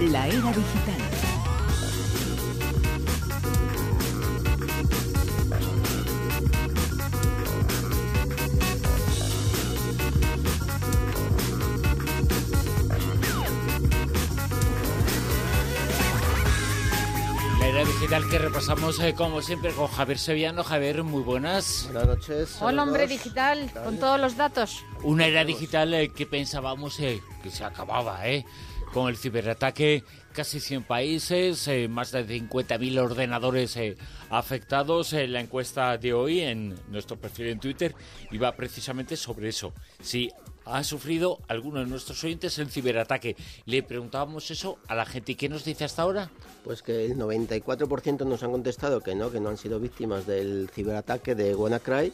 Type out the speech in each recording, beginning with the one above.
La era digital. La era digital que repasamos eh, como siempre con Javier Sevillano. Javier, muy buenas. Buenas noches. Hola, hombre digital, con todos los datos. Una era digital eh, que pensábamos eh, que se acababa, ¿eh? Con el ciberataque, casi 100 países, eh, más de 50.000 ordenadores eh, afectados. Eh, la encuesta de hoy en nuestro perfil en Twitter iba precisamente sobre eso. Si ha sufrido alguno de nuestros oyentes el ciberataque. Le preguntábamos eso a la gente. ¿Y qué nos dice hasta ahora? Pues que el 94% nos han contestado que no, que no han sido víctimas del ciberataque de WannaCry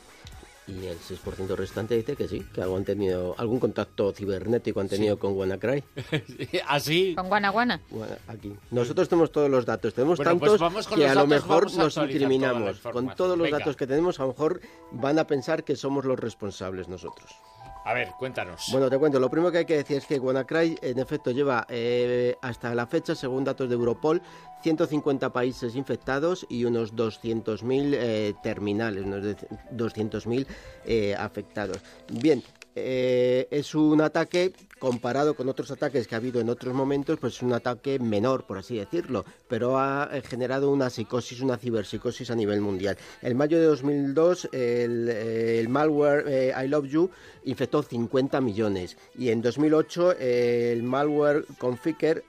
y el 6% restante dice que sí, que algo han tenido algún contacto cibernético han tenido con WannaCry. Así. Con Guanaguana. Bueno, aquí. Nosotros tenemos todos los datos, tenemos Bueno, pues tantos vamos con que a lo mejor a nos incriminamos. Con todos los Venga. datos que tenemos, a lo mejor van a pensar que somos los responsables nosotros. A ver, cuéntanos. Bueno, te cuento, lo primero que hay que decir es que WannaCry en efecto lleva eh, hasta la fecha, según datos de Europol, 150 países infectados y unos 200.000 eh, terminales, unos de- 200.000 eh, afectados. Bien, eh, es un ataque comparado con otros ataques que ha habido en otros momentos, pues es un ataque menor, por así decirlo, pero ha eh, generado una psicosis, una ciberpsicosis a nivel mundial. En mayo de 2002, el, eh, el malware I Love You infectó 50 millones y en 2008 eh, el malware Configure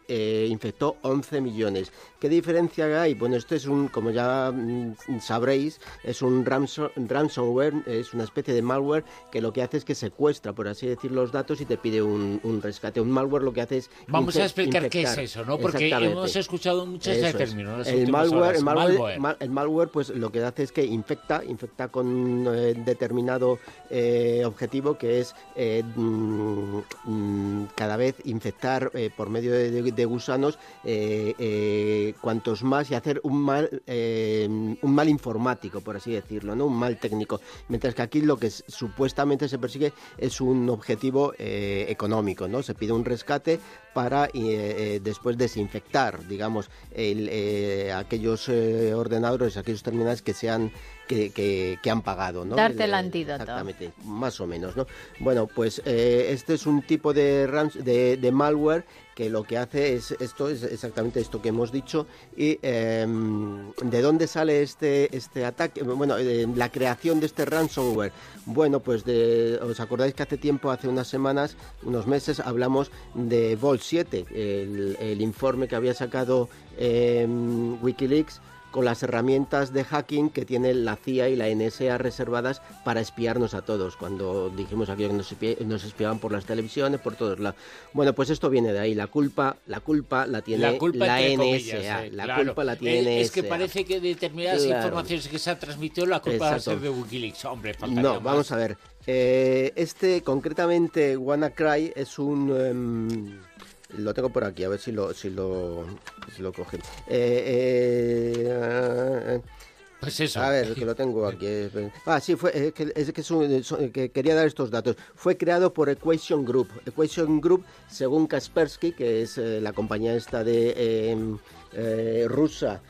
infectó 11 millones. ¿Qué diferencia hay? Bueno, esto es un, como ya mm, sabréis, es un ransom- ransomware, es una especie de malware que lo que hace es que secuestra, por así decir, los datos y te pide un, un rescate. Un malware lo que hace es Vamos a explicar qué es eso, ¿no? Porque hemos escuchado muchos Eso es. El malware, el malware, Malware. ma- el malware, pues lo que hace es que infecta, infecta con eh, determinado eh, objetivo que es eh, mm, mm, cada vez infectar eh, por medio de, de- de gusanos eh, eh, cuantos más y hacer un mal, eh, un mal informático, por así decirlo, no, un mal técnico. Mientras que aquí lo que supuestamente se persigue es un objetivo eh, económico, no, se pide un rescate para eh, después desinfectar, digamos, el, aquellos ordenadores, aquellos terminales que sean que, que- que han pagado, ¿no? Darte el antídoto. Exactamente, más o menos, ¿no? Bueno, pues eh, este es un tipo de, de, de malware que lo que hace es esto, es exactamente esto que hemos dicho. ¿Y em, de dónde sale este, este ataque? Bueno, eh, la creación de este ransomware. Bueno, pues de, os acordáis que hace tiempo, hace unas semanas, unos meses, hablamos de Vol 7, el, el informe que había sacado em, Wikileaks con las herramientas de hacking que tiene la CIA y la NSA reservadas para espiarnos a todos. Cuando dijimos aquí que nos, espiaban por las televisiones, por todos lados. Bueno, pues esto viene de ahí. La culpa, la culpa la tiene la culpa la NSA. comillas, eh, la claro. culpa la tiene Es que NSA. parece que determinadas Claro. informaciones que se han transmitido la culpa va a ser de Wikileaks. Hombre, No, más. vamos a ver. Eh, este, concretamente, WannaCry es un... em, lo tengo por aquí, a ver si lo, si lo, si lo coge. Eh, eh, Pues eso. A ver, que lo tengo aquí. Ah, sí, fue, es que, es que, son- quería dar estos datos. Fue creado por Equation Group. Equation Group, según Kaspersky, que es eh, la compañía esta de eh, eh, rusa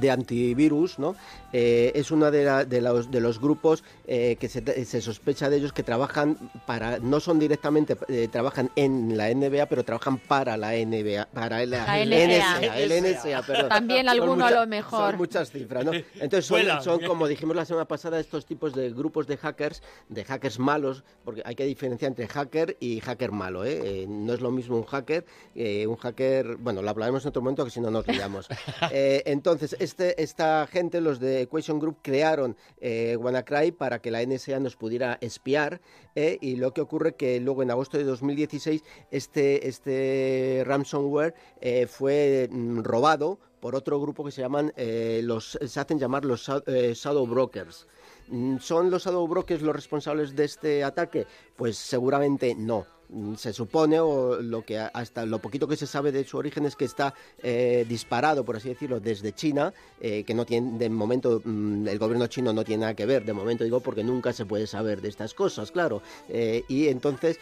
de antivirus, ¿no? Eh, es uno de, la- de los, de los grupos eh, que se, se sospecha de ellos que trabajan para, no son directamente, eh, trabajan en la NBA, pero trabajan para la NBA, para la, La NSA. NSA, el NSA, perdón. También alguno a lo mejor. Son muchas cifras, ¿no? Entonces son, como dijimos la semana pasada, estos tipos de grupos de hackers, de hackers malos, porque hay que diferenciar entre hacker y hacker malo, ¿eh? Eh, no es lo mismo un hacker, eh, un hacker, bueno, lo hablaremos en otro momento que si no nos liamos. Eh, entonces, este, esta gente, los de Equation Group, crearon eh, WannaCry para que la NSA nos pudiera espiar eh, y lo que ocurre que luego en agosto de 2016 este, este ransomware eh, fue mm, robado por otro grupo que se llaman los se hacen llamar los sha- shadow brokers. Mm, ¿Son los shadow brokers los responsables de este ataque? Pues seguramente no. Mm, Se supone, o lo que hasta lo poquito que se sabe de su origen es que está eh, disparado, por así decirlo, desde China, eh, que no tiene, de momento, mm, el gobierno chino no tiene nada que ver, de momento digo, porque nunca se puede saber de estas cosas, claro. Eh, y entonces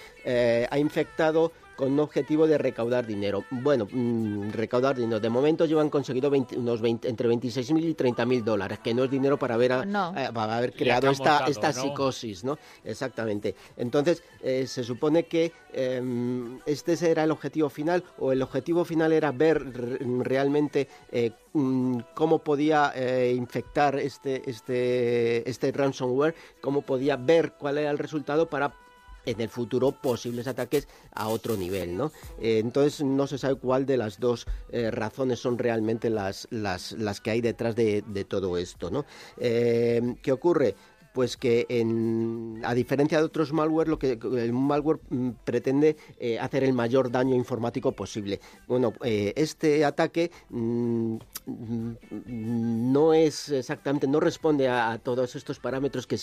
ha infectado con un objetivo de recaudar dinero. Bueno, mm, recaudar dinero. De momento llevan conseguido unos 20, entre 26.000 y 30.000 dólares, que no es dinero para haber, eh, para haber creado esta, esta psicosis, ¿no? Exactamente. Entonces, eh, se supone que em, este era el objetivo final, o el objetivo final era ver realmente eh, mm, cómo podía infectar este, este, este ransomware, cómo podía ver cuál era el resultado para en el futuro posibles ataques a otro nivel, ¿no? Eh, entonces no se sabe cuál de las dos eh, razones son realmente las, las, las, que hay detrás de, de todo esto, ¿no? Eh, ¿Qué ocurre? Pues que en, a diferencia de otros malware, lo que el malware mm, pretende eh, hacer el mayor daño informático posible. Bueno, eh, este ataque mm, mm, no es exactamente, no responde a, todos estos parámetros que,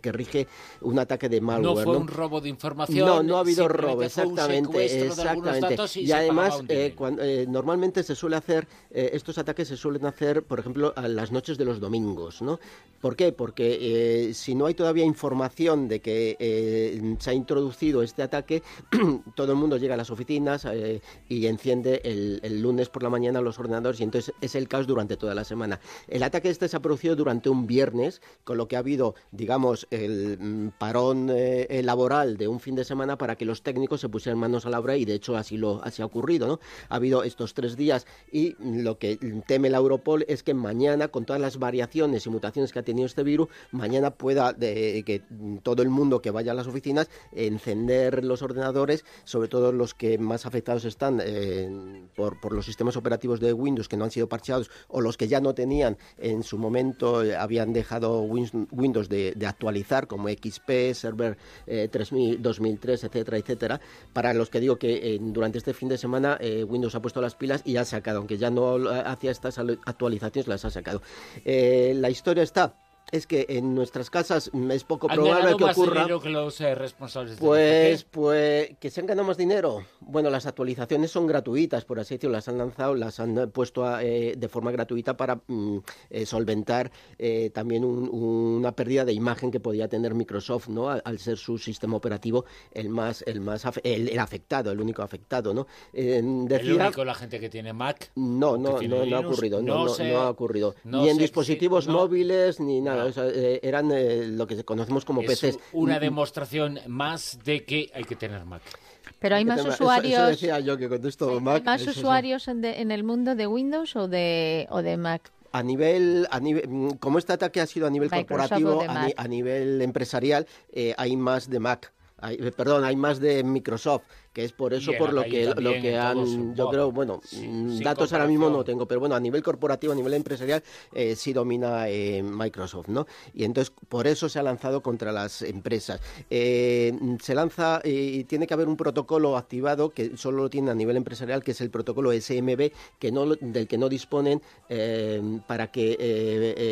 que, rige un ataque de malware. No fue un robo de información. No, no ha habido robo, exactamente, exactamente. Y, además, eh, normalmente se suele hacer estos ataques se suelen hacer, por ejemplo, a las noches de los domingos, ¿no? ¿Por qué? Porque si no hay todavía información de que eh, se ha introducido este ataque, todo el mundo llega a las oficinas eh, y enciende el, lunes por la mañana los ordenadores y entonces es el caos durante toda la semana. El ataque este se ha producido durante un viernes, con lo que ha habido, digamos, el mm, parón eh, laboral de un fin de semana para que los técnicos se pusieran manos a la obra y de hecho así lo así ha ocurrido, ¿no? Ha habido estos tres días y lo que teme la Europol es que mañana, con todas las variaciones y mutaciones que ha tenido este virus, mañana pueda de, que todo el mundo que vaya a las oficinas encender los ordenadores, sobre todo los que más afectados están eh, por, los sistemas operativos de Windows que no han sido parcheados o los que ya no tenían en su momento eh, habían dejado Windows de, actualizar como XP, Server 3000, eh, 2003, etcétera, etcétera. Para los que digo que durante este fin de semana Windows ha puesto las pilas y ha sacado, aunque ya no hacía estas actualizaciones, las ha sacado. la historia está es que en nuestras casas es poco probable que ocurra. que los eh, responsables pues, pues que se han ganado más dinero. Bueno, las actualizaciones son gratuitas, por así decirlo, las han lanzado, las han puesto eh, de forma gratuita para mm, eh, solventar también una pérdida de imagen que podía tener Microsoft, ¿no? Al, ser su sistema operativo el más, el más, el, afectado, el único afectado, ¿no? el único la gente que tiene Mac. No, no, no, ha ocurrido, no, no, ha ocurrido, ni en dispositivos móviles ni nada. Eh, eran eh, lo que conocemos como es PCs. Una demostración más de que hay que tener Mac. Pero hay más usuarios. decía yo que Mac. ¿Más usuarios en, en, el mundo de Windows o de, o de Mac? a nivel, a nivel, mm, como este ataque ha sido a nivel corporativo, a, nivel empresarial, eh, hay más de Mac. Hay, perdón, hay más de Microsoft que es por eso por lo que lo que han yo creo bueno mm, datos ahora mismo no tengo pero bueno a nivel corporativo a nivel empresarial eh, sí domina eh, Microsoft no y entonces por eso se ha lanzado contra las empresas. Eh, se lanza y tiene que haber un protocolo activado que solo lo tiene a nivel empresarial que es el protocolo SMB que no del que no disponen para que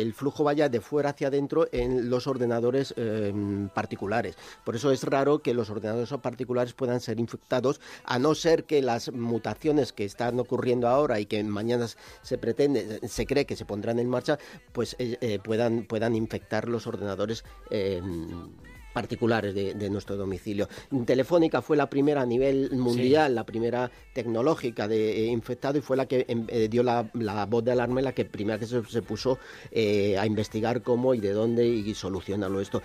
el flujo vaya de fuera hacia adentro en los ordenadores particulares. Por eso es raro que los ordenadores particulares puedan ser infectados a no ser que las mutaciones que están ocurriendo ahora y que mañana se pretende, se cree que se pondrán en marcha, pues eh, eh, puedan, puedan infectar los ordenadores. particulares de, nuestro domicilio. Telefónica fue la primera a nivel mundial, la primera tecnológica de eh, infectado y fue la que em, dio la, voz de alarma la que primera que se, puso a investigar cómo y de dónde y solucionarlo esto.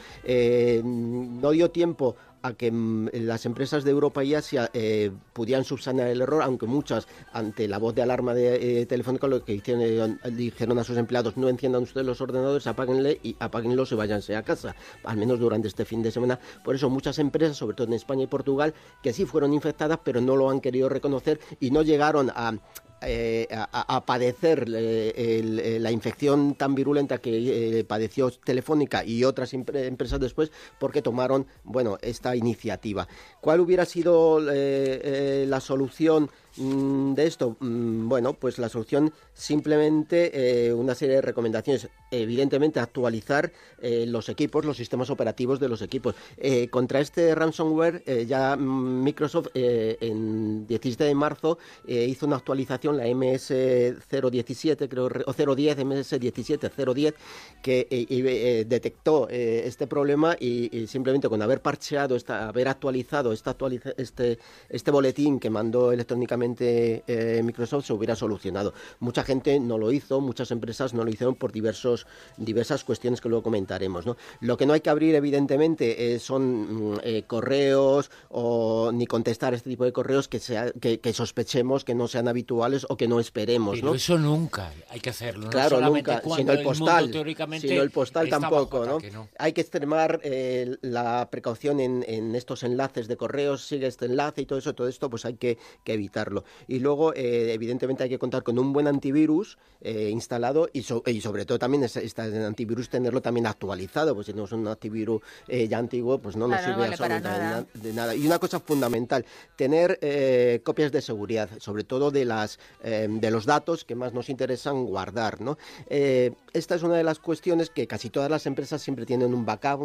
no dio tiempo a que mm, las empresas de Europa y Asia eh, pudieran subsanar el error, aunque muchas, ante la voz de alarma de eh, Telefónica, lo que hicieron, eh, dijeron a sus empleados, no enciendan ustedes los ordenadores, apáguenle y apáguenlos y váyanse a casa, al menos durante este fin de semana. Por eso muchas empresas, sobre todo en España y Portugal, que sí fueron infectadas, pero no lo han querido reconocer y no llegaron a, eh, a, padecer eh, la infección tan virulenta que eh, padeció Telefónica y otras empresas después porque tomaron bueno esta iniciativa. ¿Cuál hubiera sido la solución mm, de esto? Mm, bueno, pues la solución simplemente eh, una serie de recomendaciones. Evidentemente, actualizar eh, los equipos, los sistemas operativos de los equipos. Eh, contra este ransomware, ya Microsoft en 17 de marzo hizo una actualización, la MS017, creo, o 010, MS17, 010, que detectó este problema y, simplemente con haber parcheado, esta, haber actualizado esta este, este boletín que mandó electrónicamente Microsoft, se hubiera solucionado. Mucha gente no lo hizo, muchas empresas no lo hicieron por diversos, diversas cuestiones que luego comentaremos. ¿no? Lo que no hay que abrir, evidentemente, eh, son mm, eh, correos o ni contestar este tipo de correos que, sea, que, sospechemos que no sean habituales o que no esperemos. Pero eso nunca hay que hacerlo. ¿no? Claro, nunca. Sino el postal. sino el postal tampoco. ¿no? Hay que extremar eh, la precaución en, en, estos enlaces de correos, sigue este enlace y todo eso, todo esto, pues hay que, que evitarlo. Y luego, evidentemente, hay que contar con un buen antivirus virus eh, instalado y, y, sobre todo también este antivirus tenerlo también actualizado, pues si tenemos un antivirus eh, ya antiguo, pues no nos sirve absolutamente de nada. Y una cosa fundamental, tener eh, copias de seguridad, sobre todo de las de los datos que más nos interesan guardar, ¿no? esta es una de las cuestiones que casi todas las empresas siempre tienen un backup,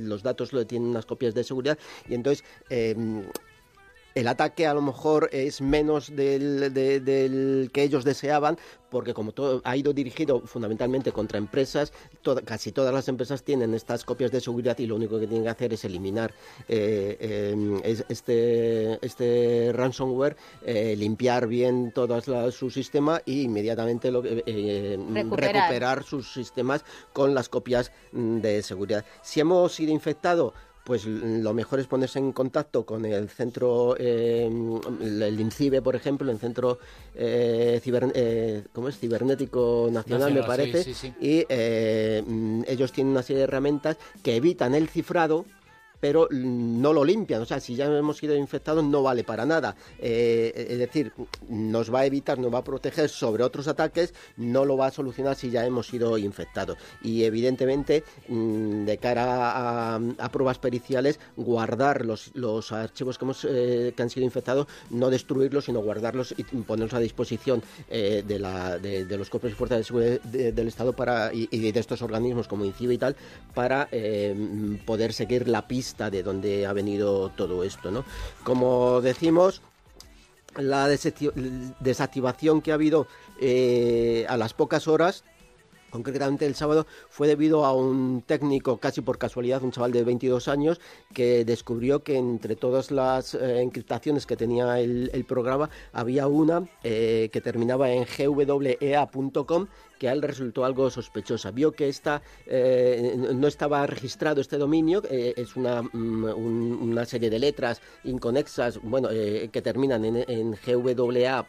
los datos lo tienen unas copias de seguridad y entonces el ataque a lo mejor es menos del, del, que ellos deseaban, porque como todo ha ido dirigido fundamentalmente contra empresas, casi todas las empresas tienen estas copias de seguridad y lo único que tienen que hacer es eliminar eh, eh, este, este ransomware, eh, limpiar bien todo su sistema y inmediatamente recuperar sus sistemas con las copias mm, de seguridad. Si hemos sido infectados, pues lo mejor es ponerse en contacto con el centro, eh, el INCIBE, por ejemplo, el centro eh, eh, ¿cómo es? cibernético nacional, me parece, y mm, ellos tienen una serie de herramientas que evitan el cifrado pero no lo limpian. O sea, si ya hemos sido infectados no vale para nada. Eh, es decir, nos va a evitar, nos va a proteger sobre otros ataques, no lo va a solucionar si ya hemos sido infectados. Y evidentemente, mm, de cara a, pruebas periciales, guardar los, los archivos que, hemos, eh, que han sido infectados, no destruirlos, sino guardarlos y ponerlos a disposición eh, de, la, de, los cuerpos y fuerzas de seguridad del Estado para, y, de estos organismos como INCIBE y tal, para poder seguir la pista de dónde ha venido todo esto, ¿no? Como decimos, la desactivación que ha habido eh, a las pocas horas concretamente el sábado, fue debido a un técnico, casi por casualidad, un chaval de 22 años, que descubrió que entre todas las eh, encriptaciones que tenía el, programa, había una eh, que terminaba en gwea.com que a él resultó algo sospechosa. Vio que esta eh, no estaba registrado este dominio, es una, mm, una, serie de letras inconexas, bueno, eh, que terminan en, en gwa.com.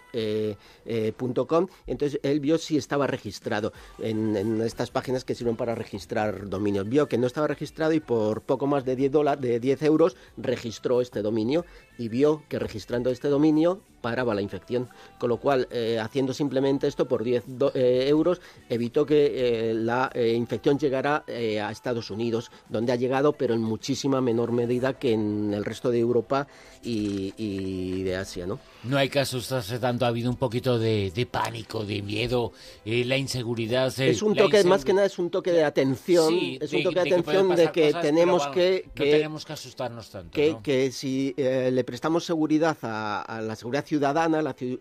entonces él vio si estaba registrado en, estas páginas que sirven para registrar dominios. Vio que no estaba registrado y por poco más de 10 dólares, de 10 euros, registró este dominio y vio que registrando este dominio paraba la infección. Con lo cual, eh, haciendo simplemente esto por 10 eh, euros, evitó que eh, la infección llegara a Estados Unidos, donde ha llegado, pero en muchísima menor medida que en el resto de Europa y, de Asia, ¿no? No hay casos hace tanto, ha habido un poquito de, pánico, de miedo, la inseguridad. es un toque, más que nada es un toque de atención, es un toque de, atención de que tenemos que, que, tenemos que asustarnos tanto. Que, que si le prestamos seguridad a, a la seguridad ciudadana,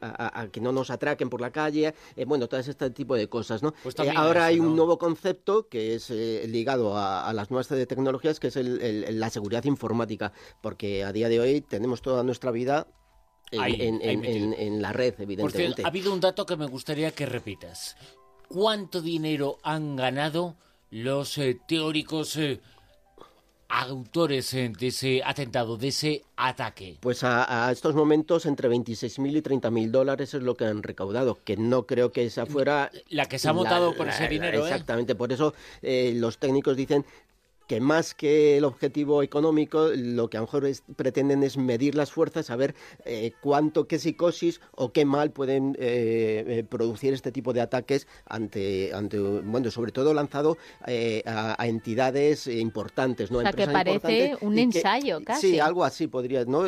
a, que no nos atraquen por la calle, eh, bueno, todo este tipo de cosas, ¿no? Pues eh, ahora hay un nuevo concepto que es eh, ligado a, las nuevas tecnologías, que es la seguridad informática, porque a día de hoy tenemos toda nuestra vida en, la red, evidentemente. ha habido un dato que me gustaría que repitas. ¿Cuánto dinero han ganado los teóricos autores de ese atentado, de ese ataque? Pues a, estos momentos entre 26.000 y 30.000 dólares es lo que han recaudado, que no creo que esa fuera... La que se ha montado con ese dinero, ¿eh? Exactamente, por eso eh, los técnicos dicen que más que el objetivo económico, lo que a lo mejor pretenden es medir las fuerzas, saber eh, cuánto, qué psicosis o qué mal pueden eh, producir este tipo de ataques ante, ante bueno, sobre todo lanzado a, entidades importantes, ¿no? O sea, que parece un ensayo, casi. Sí, algo así podría, ¿no?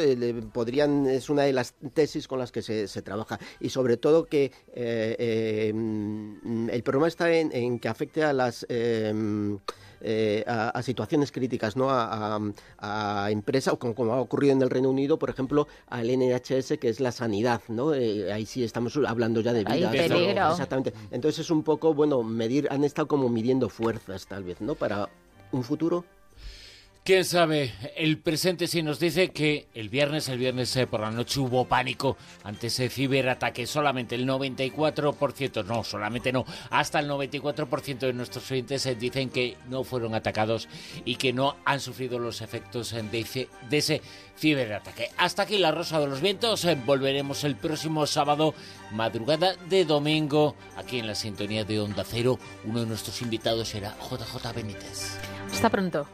podrían, es una de las tesis con las que se, se trabaja. Y sobre todo que el problema está en, que afecte a las... Em, eh, a, situaciones críticas, ¿no? A, empresas, como, ha ocurrido en el Reino Unido, por ejemplo, al NHS, que es la sanidad, ¿no? Eh, ahí sí estamos hablando ya de vida. Exactamente. Entonces es un poco, bueno, medir, han estado como midiendo fuerzas, tal vez, ¿no? Para un futuro. Quién sabe, el presente sí nos dice que el viernes, el viernes eh, por la noche hubo pánico ante ese ciberataque. Solamente el 94%, no, solamente no, hasta el 94% de nuestros oyentes eh, dicen que no fueron atacados y que no han sufrido los efectos eh, de de ese ciberataque. Hasta aquí la Rosa de los Vientos. Volveremos el próximo sábado, madrugada de domingo, aquí en la sintonía de Onda Cero. Uno de nuestros invitados será JJ Benítez. Hasta pronto.